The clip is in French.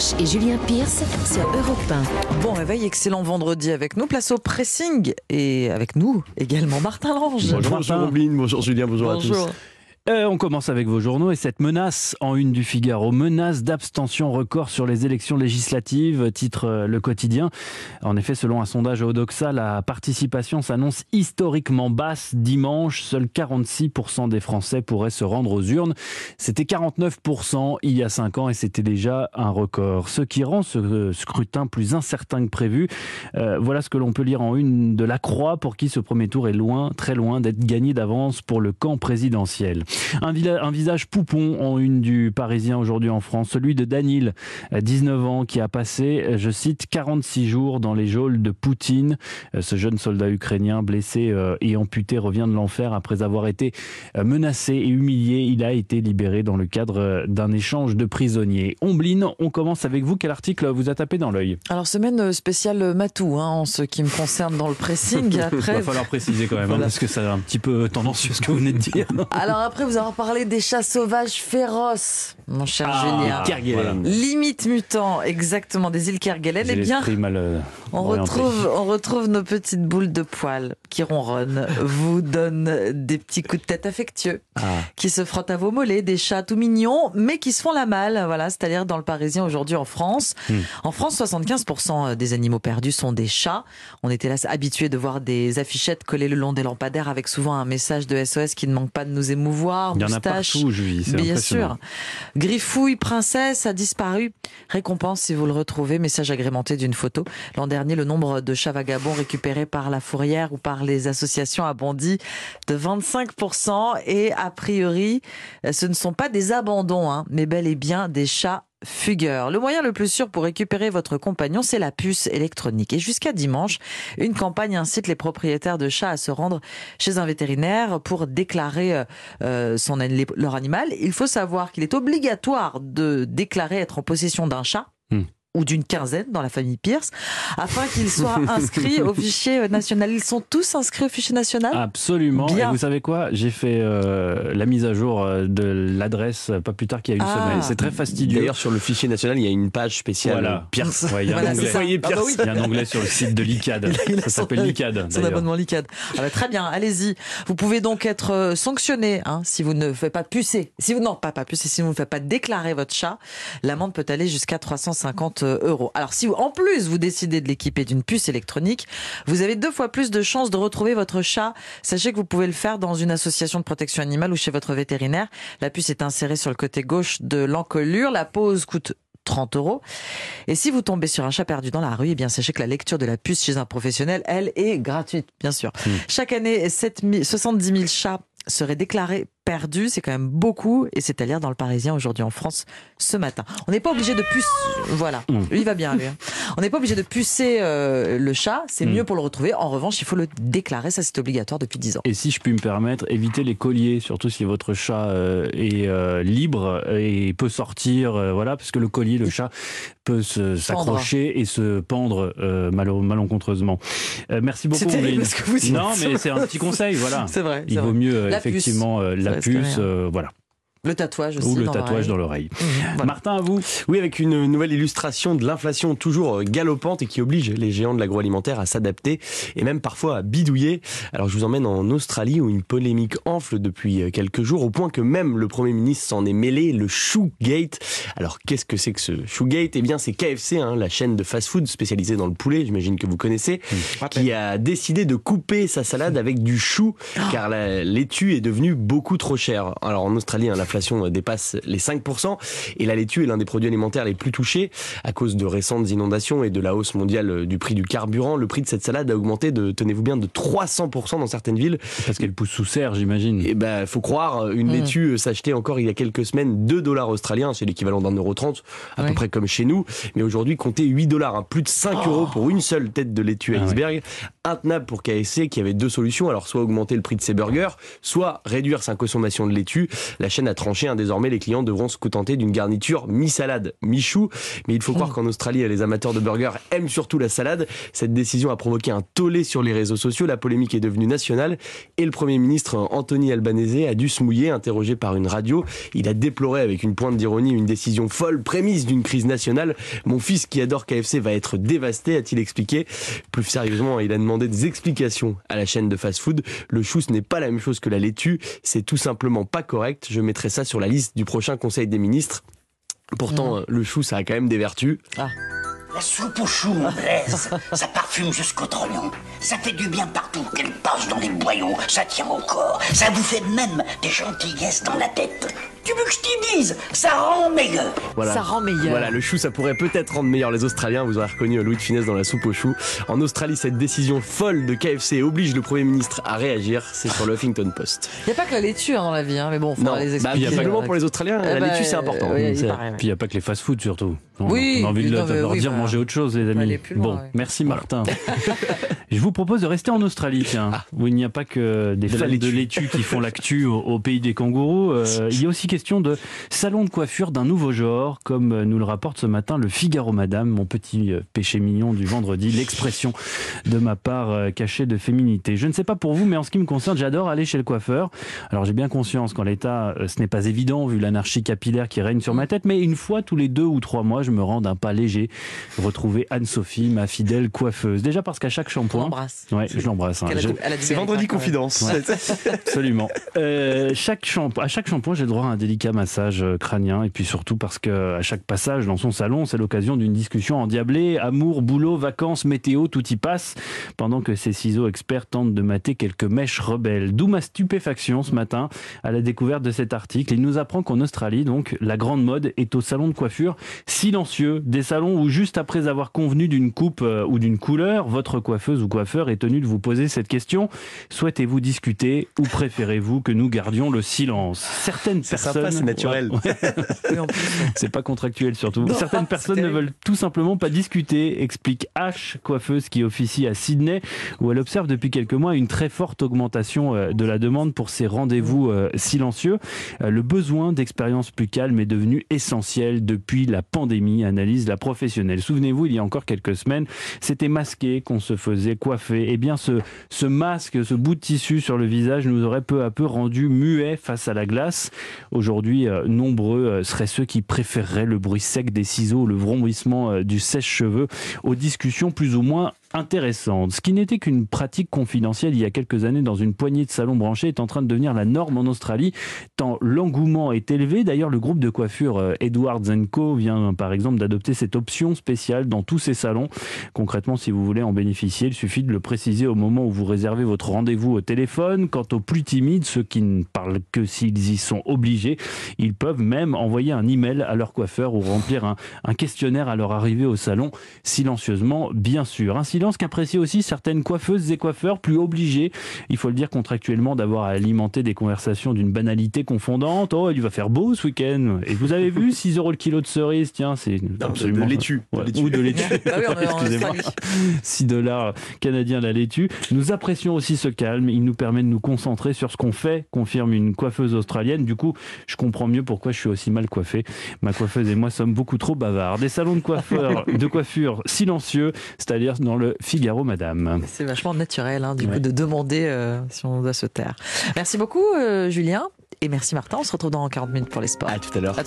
Roche et Julien Pierce sur Europe 1. Bon réveil, excellent vendredi avec nous. Place au pressing et avec nous également Martin Lange. Bonjour, bonjour Robin, bonjour Julien, bonjour, à tous. Euh, on commence avec vos journaux et cette menace en une du Figaro, menace d'abstention record sur les élections législatives, titre euh, le quotidien. En effet, selon un sondage Odoxa, la participation s'annonce historiquement basse dimanche. Seuls 46% des Français pourraient se rendre aux urnes. C'était 49% il y a 5 ans et c'était déjà un record. Ce qui rend ce euh, scrutin plus incertain que prévu. voilà ce que l'on peut lire en une de la Croix pour qui ce premier tour est loin, très loin d'être gagné d'avance pour le camp présidentiel. Un, un, visage poupon en une du Parisien aujourd'hui en France, celui de Danil, 19 ans, qui a passé, je cite, 46 jours dans les geôles de Poutine. Ce jeune soldat ukrainien blessé euh, et amputé revient de l'enfer après avoir été euh, menacé et humilié. Il a été libéré dans le cadre euh, d'un échange de prisonniers. Ombline, on commence avec vous. Quel article vous a tapé dans l'œil? Alors, semaine spéciale Matou, hein, en ce qui me concerne dans le pressing. Après... Il va falloir préciser quand même, hein, parce que c'est un petit peu tendancieux ce que vous venez de dire. Alors après, vous avez parlé des chats sauvages féroces, mon cher ah, Julien. Limite mutant, exactement, des îles Kerguelen. Eh bien, mal, euh, on, retrouve, on retrouve nos petites boules de poils qui ronronnent, vous donnent des petits coups de tête affectueux, ah. qui se frottent à vos mollets, des chats tout mignons, mais qui se font la malle, voilà, c'est-à-dire dans le Parisien aujourd'hui en France. Hmm. En France, 75% des animaux perdus sont des chats. On était là habitués de voir des affichettes collées le long des lampadaires avec souvent un message de SOS qui ne manque pas de nous émouvoir. Il y en a partout, je vis, Bien sûr. Griffouille, princesse, a disparu. Récompense si vous le retrouvez. Message agrémenté d'une photo. L'an dernier, le nombre de chats vagabonds récupérés par la fourrière ou par les associations a bondi de 25%. Et a priori, ce ne sont pas des abandons, hein, mais bel et bien des chats Fugueur. Le moyen le plus sûr pour récupérer votre compagnon, c'est la puce électronique. Et jusqu'à dimanche, une campagne incite les propriétaires de chats à se rendre chez un vétérinaire pour déclarer euh, euh, son, leur animal. Il faut savoir qu'il est obligatoire de déclarer être en possession d'un chat. Ou d'une quinzaine dans la famille Pierce, afin qu'ils soient inscrits au fichier national. Ils sont tous inscrits au fichier national? Absolument. Et vous savez quoi? J'ai fait euh, la mise à jour euh, de l'adresse pas plus tard qu'il y a une ah. semaine. C'est très fastidieux. D'ailleurs, sur le fichier national, il y a une page spéciale Pierce. il, y a un onglet. Ah bah il y a un onglet sur le site de l'ICAD. Ça s'appelle l'ICAD. Son abonnement l'ICAD. Ah bah, très bien, allez-y. Vous pouvez donc être euh, sanctionné hein, si vous ne faites pas pucer. Si vous, non, pas, pas pucer, si vous ne faites pas déclarer votre chat, l'amende peut aller jusqu'à 350 euros. Alors si en plus vous décidez de l'équiper d'une puce électronique, vous avez deux fois plus de chances de retrouver votre chat. Sachez que vous pouvez le faire dans une association de protection animale ou chez votre vétérinaire. La puce est insérée sur le côté gauche de l'encolure. La pose coûte 30 euros. Et si vous tombez sur un chat perdu dans la rue, eh bien sachez que la lecture de la puce chez un professionnel, elle, est gratuite, bien sûr. Hmm. Chaque année, 7 70 000 chats seraient déclarés perdu, c'est quand même beaucoup, et c'est à lire dans le Parisien aujourd'hui en France ce matin. On n'est pas obligé de pucer, voilà, mmh. lui va bien lui. On n'est pas obligé de pucer euh, le chat, c'est mmh. mieux pour le retrouver. En revanche, il faut le déclarer, ça c'est obligatoire depuis 10 ans. Et si je puis me permettre, évitez les colliers, surtout si votre chat euh, est euh, libre et peut sortir, voilà, parce que le collier, le chat peut s'accrocher et se pendre malencontreusement. merci beaucoup. non, mais c'est un petit conseil, voilà. C'est vrai. Il vaut mieux effectivement la puce, euh, voilà. Le tatouage aussi. Ou le tatouage dans l'oreille. Mmh, Martin, à vous. Oui, avec une nouvelle illustration de l'inflation toujours galopante et qui oblige les géants de l'agroalimentaire à s'adapter et même parfois à bidouiller. Alors je vous emmène en Australie où une polémique enfle depuis quelques jours au point que même le Premier ministre s'en est mêlé, le Shoegate. Alors qu'est-ce que c'est que ce Shoegate? Eh bien c'est KFC, hein, la chaîne de fast-food spécialisée dans le poulet, j'imagine que vous connaissez, mmh. qui a décidé de couper sa salade avec du chou car la laitue est devenue beaucoup trop chère. Alors en Australie, hein, la l'inflation dépasse les 5%. Et la laitue est l'un des produits alimentaires les plus touchés à cause de récentes inondations et de la hausse mondiale du prix du carburant. Le prix de cette salade a augmenté de, tenez-vous bien, de 300% dans certaines villes. Parce qu'elle pousse sous serre, j'imagine. Et eh ben, faut croire, une mmh. laitue s'achetait encore il y a quelques semaines 2 dollars australiens, c'est l'équivalent d'un euro 30, à peu près comme chez nous. Mais aujourd'hui, comptez 8 dollars, hein. plus de 5 euros pour une seule tête de laitue à ah iceberg. Intenable pour KSC qui avait deux solutions. Alors, soit augmenter le prix de ses burgers, soit réduire sa consommation de laitue. La chaîne a tranché. Hein. Désormais, les clients devront se contenter d'une garniture mi-salade, mi-chou. Mais il faut croire qu'en Australie, les amateurs de burgers aiment surtout la salade. Cette décision a provoqué un tollé sur les réseaux sociaux. La polémique est devenue nationale et le Premier ministre Anthony Albanese a dû se mouiller, interrogé par une radio. Il a déploré avec une pointe d'ironie une décision folle, prémisse d'une crise nationale. Mon fils qui adore KFC va être dévasté, a-t-il expliqué. Plus sérieusement, il a demandé des explications à la chaîne de fast-food. Le chou, ce n'est pas la même chose que la laitue. C'est tout simplement pas correct. Je mettrai ça sur la liste du prochain Conseil des ministres. Pourtant, mmh. le chou, ça a quand même des vertus. Ah. La soupe au chou, mon Blaise, ça parfume jusqu'au trognon. Ça fait du bien partout qu'elle passe dans les boyaux. Ça tient au corps. Ça vous fait même des gentillesses dans la tête. Tu veux que je t'y Ça rend meilleur. Voilà. Ça rend meilleur. Voilà, le chou, ça pourrait peut-être rendre meilleur les Australiens. Vous aurez reconnu Louis de Finesse dans la soupe au chou. En Australie, cette décision folle de KFC oblige le Premier ministre à réagir. C'est sur le Huffington Post. Il n'y a pas que la laitue hein, dans la vie, hein, mais bon, faut les expliquer. Il y a pas pour les Australiens, la laitue, c'est important. Puis il n'y a pas que les fast-foods surtout. Oui, on a envie de leur dire manger autre chose, les amis. bon, merci Martin. Je vous propose de rester en Australie, tiens, ah. où il n'y a pas que des fans de laitue qui font l'actu au, pays des kangourous. Euh, il y a aussi question de salon de coiffure d'un nouveau genre, comme nous le rapporte ce matin le Figaro Madame, mon petit euh, péché mignon du vendredi, l'expression de ma part euh, cachée de féminité. Je ne sais pas pour vous, mais en ce qui me concerne, j'adore aller chez le coiffeur. Alors j'ai bien conscience qu'en l'état, ce n'est pas évident vu l'anarchie capillaire qui règne sur ma tête, mais une fois tous les deux ou trois mois, je me rends d'un pas léger retrouver Anne-Sophie, ma fidèle coiffeuse. Déjà parce qu'à chaque shampoing, l'embrasse. Ouais, je l'embrasse. Hein. C'est vendredi confidence. Absolument. Euh, chaque à chaque shampoing, j'ai le droit à un délicat massage euh, crânien et puis surtout parce que à chaque passage dans son salon, c'est l'occasion d'une discussion endiablée, amour, boulot, vacances, météo, tout y passe. Pendant que ces ciseaux experts tentent de mater quelques mèches rebelles. D'où ma stupéfaction ce matin à la découverte de cet article. Il nous apprend qu'en Australie, donc, la grande mode est au salon de coiffure silencieux, des salons où juste après avoir convenu d'une coupe euh, ou d'une couleur, votre coiffeuse ou coiffeur est tenu de vous poser cette question. Souhaitez-vous discuter ou préférez-vous que nous gardions le silence? Certaines personnes... c'est naturel. c'est pas contractuel surtout. Certaines personnes ne veulent tout simplement pas discuter, explique H, coiffeuse qui officie à Sydney, où elle observe depuis quelques mois une très forte augmentation euh, de la demande pour ces rendez-vous euh, silencieux. Le besoin d'expériences plus calmes est devenu essentiel depuis la pandémie, analyse la professionnelle. Souvenez-vous, il y a encore quelques semaines, c'était masqué qu'on se faisait coiffer. Eh bien, ce, masque, ce bout de tissu sur le visage nous aurait peu à peu rendu muets face à la glace. Aujourd'hui, euh, nombreux euh, seraient ceux qui préféreraient le bruit sec des ciseaux, le vrombissement euh, du sèche-cheveux aux discussions plus ou moins intéressante. Ce qui n'était qu'une pratique confidentielle il y a quelques années dans une poignée de salons branchés est en train de devenir la norme en Australie, tant l'engouement est élevé. D'ailleurs, le groupe de coiffure euh, Edwards Co vient par exemple d'adopter cette option spéciale dans tous ses salons. Concrètement, si vous voulez en bénéficier, il suffit de le préciser au moment où vous réservez votre rendez-vous au téléphone. Quant aux plus timides, ceux qui ne parlent que s'ils y sont obligés, ils peuvent même envoyer un email à leur coiffeur ou remplir un, questionnaire à leur arrivée au salon, silencieusement, bien sûr. Silence qu'apprécient aussi certaines coiffeuses et coiffeurs plus obligés, il faut le dire contractuellement, d'avoir à alimenter des conversations d'une banalité confondante. Oh, il va faire beau ce week-end. Et vous avez vu 6 euros le kilo de cerise Tiens, c'est absolument. De laitue. Ou de laitue. Ah Excusez-moi. 6 dollars canadiens la laitue. Nous apprécions aussi ce calme. Il nous permet de nous concentrer sur ce qu'on fait, confirme une coiffeuse australienne. Du coup, je comprends mieux pourquoi je suis aussi mal coiffé. Ma coiffeuse et moi sommes beaucoup trop bavards. Des salons de coiffeurs, de coiffure silencieux, c'est-à-dire dans le Figaro Madame. C'est vachement naturel, hein, du coup, de demander euh, si on doit se taire. Merci beaucoup, euh, Julien. Et merci, Martin. On se retrouve dans 40 minutes pour les sports. À tout à l'heure.